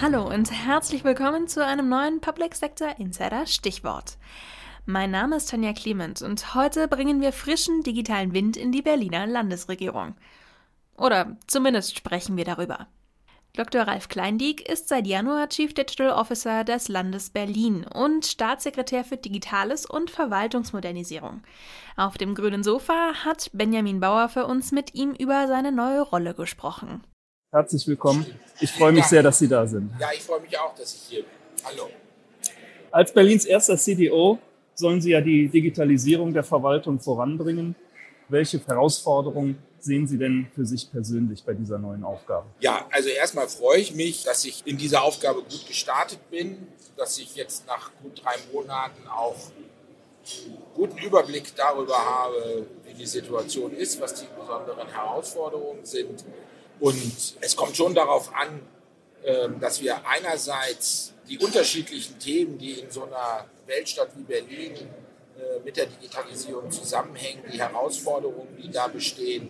Hallo und herzlich willkommen zu einem neuen Public Sector Insider Stichwort. Mein Name ist Tanja Clement und heute bringen wir frischen digitalen Wind in die Berliner Landesregierung. Oder zumindest sprechen wir darüber. Dr. Ralf Kleindieck ist seit Januar Chief Digital Officer des Landes Berlin und Staatssekretär für Digitales und Verwaltungsmodernisierung. Auf dem grünen Sofa hat Benjamin Bauer für uns mit ihm über seine neue Rolle gesprochen. Herzlich willkommen. Ich freue mich sehr, dass Sie da sind. Ja, ich freue mich auch, dass ich hier bin. Hallo. Als Berlins erster CDO sollen Sie ja die Digitalisierung der Verwaltung voranbringen. Welche Herausforderungen sehen Sie denn für sich persönlich bei dieser neuen Aufgabe? Ja, also erstmal freue ich mich, dass ich in dieser Aufgabe gut gestartet bin, dass ich jetzt nach gut drei Monaten auch einen guten Überblick darüber habe, wie die Situation ist, was die besonderen Herausforderungen sind. Und es kommt schon darauf an, ähm, dass wir einerseits die unterschiedlichen Themen, die in so einer Weltstadt wie Berlin äh, mit der Digitalisierung zusammenhängen, die Herausforderungen, die da bestehen,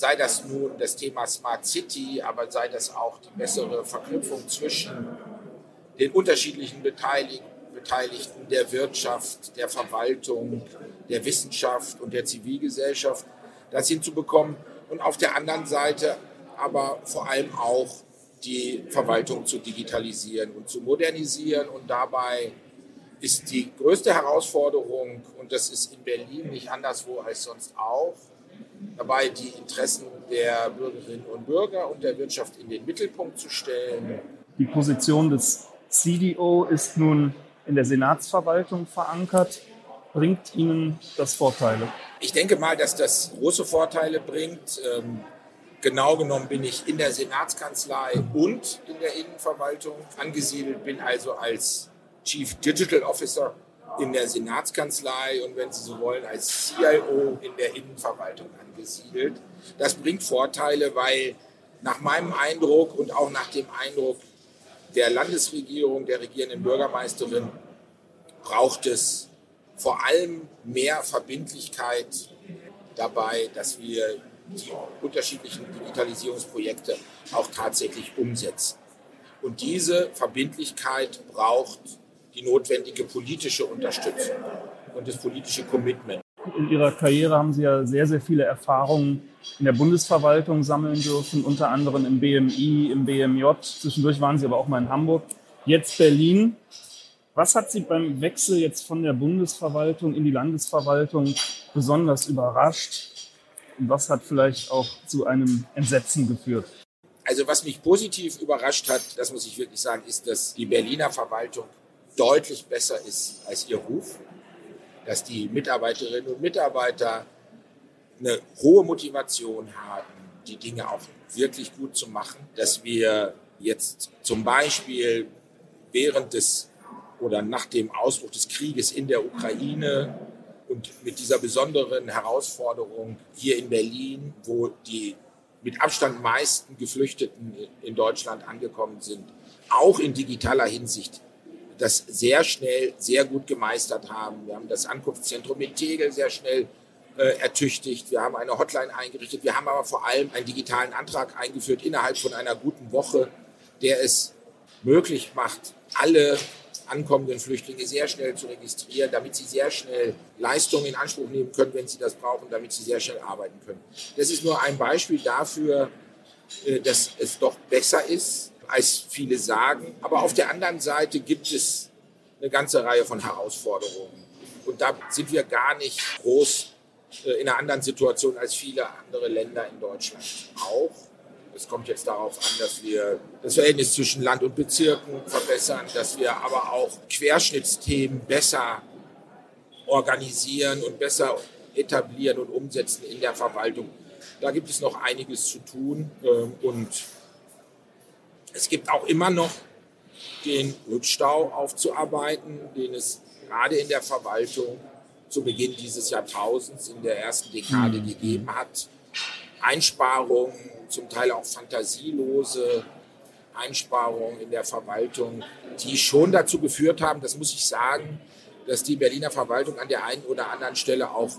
sei das nun das Thema Smart City, aber sei das auch die bessere Verknüpfung zwischen den unterschiedlichen Beteiligten, der Wirtschaft, der Verwaltung, der Wissenschaft und der Zivilgesellschaft, das hinzubekommen. Und auf der anderen Seite aber vor allem auch die Verwaltung zu digitalisieren und zu modernisieren. Und dabei ist die größte Herausforderung, und das ist in Berlin nicht anderswo als sonst auch, dabei die Interessen der Bürgerinnen und Bürger und der Wirtschaft in den Mittelpunkt zu stellen. Die Position des CDO ist nun in der Senatsverwaltung verankert. Bringt Ihnen das Vorteile? Ich denke mal, dass das große Vorteile bringt. Ähm, genau genommen bin ich in der Senatskanzlei und in der Innenverwaltung angesiedelt, bin also als Chief Digital Officer in der Senatskanzlei und wenn Sie so wollen, als CIO in der Innenverwaltung angesiedelt. Das bringt Vorteile, weil nach meinem Eindruck und auch nach dem Eindruck der Landesregierung, der regierenden Bürgermeisterin, braucht es vor allem mehr Verbindlichkeit dabei, dass wir die unterschiedlichen Digitalisierungsprojekte auch tatsächlich umsetzen. Und diese Verbindlichkeit braucht die notwendige politische Unterstützung und das politische Commitment. In Ihrer Karriere haben Sie ja sehr, sehr viele Erfahrungen in der Bundesverwaltung sammeln dürfen, unter anderem im BMI, im BMJ. Zwischendurch waren Sie aber auch mal in Hamburg. Jetzt Berlin. Was hat Sie beim Wechsel jetzt von der Bundesverwaltung in die Landesverwaltung besonders überrascht? Und was hat vielleicht auch zu einem Entsetzen geführt? Also was mich positiv überrascht hat, das muss ich wirklich sagen, ist, dass die Berliner Verwaltung deutlich besser ist als ihr Ruf, dass die Mitarbeiterinnen und Mitarbeiter eine hohe Motivation haben, die Dinge auch wirklich gut zu machen, dass wir jetzt zum Beispiel während des oder nach dem Ausbruch des Krieges in der Ukraine und mit dieser besonderen Herausforderung hier in Berlin, wo die mit Abstand meisten Geflüchteten in Deutschland angekommen sind, auch in digitaler Hinsicht das sehr schnell, sehr gut gemeistert haben. Wir haben das Ankunftszentrum in Tegel sehr schnell äh, ertüchtigt. Wir haben eine Hotline eingerichtet. Wir haben aber vor allem einen digitalen Antrag eingeführt innerhalb von einer guten Woche, der es möglich macht, alle ankommenden Flüchtlinge sehr schnell zu registrieren, damit sie sehr schnell Leistungen in Anspruch nehmen können, wenn sie das brauchen, damit sie sehr schnell arbeiten können. Das ist nur ein Beispiel dafür, äh, dass es doch besser ist, als viele sagen. Aber auf der anderen Seite gibt es eine ganze Reihe von Herausforderungen. Und da sind wir gar nicht groß äh, in einer anderen Situation als viele andere Länder in Deutschland auch. Es kommt jetzt darauf an, dass wir das Verhältnis zwischen Land und Bezirken verbessern, dass wir aber auch Querschnittsthemen besser organisieren und besser etablieren und umsetzen in der Verwaltung. Da gibt es noch einiges zu tun ähm, und es gibt auch immer noch den Rückstau aufzuarbeiten, den es gerade in der Verwaltung zu Beginn dieses Jahrtausends in der ersten Dekade mhm. gegeben hat. Einsparungen, zum Teil auch fantasielose Einsparungen in der Verwaltung, die schon dazu geführt haben, das muss ich sagen, dass die Berliner Verwaltung an der einen oder anderen Stelle auch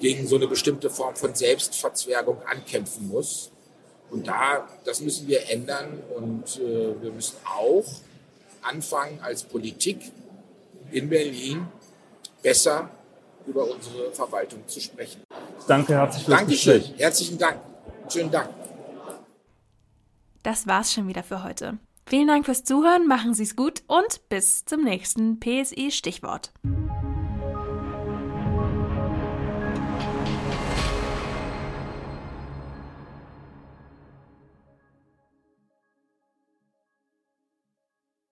gegen so eine bestimmte Form von Selbstverzwergung ankämpfen muss. Und da, das müssen wir ändern und äh, wir müssen auch anfangen, als Politik in Berlin besser über unsere Verwaltung zu sprechen. Danke herzlich fürs Dankeschön. Gespräch. Herzlichen Dank. Schönen Dank. Das war's schon wieder für heute. Vielen Dank fürs Zuhören, machen Sie's gut und bis zum nächsten PSI Stichwort.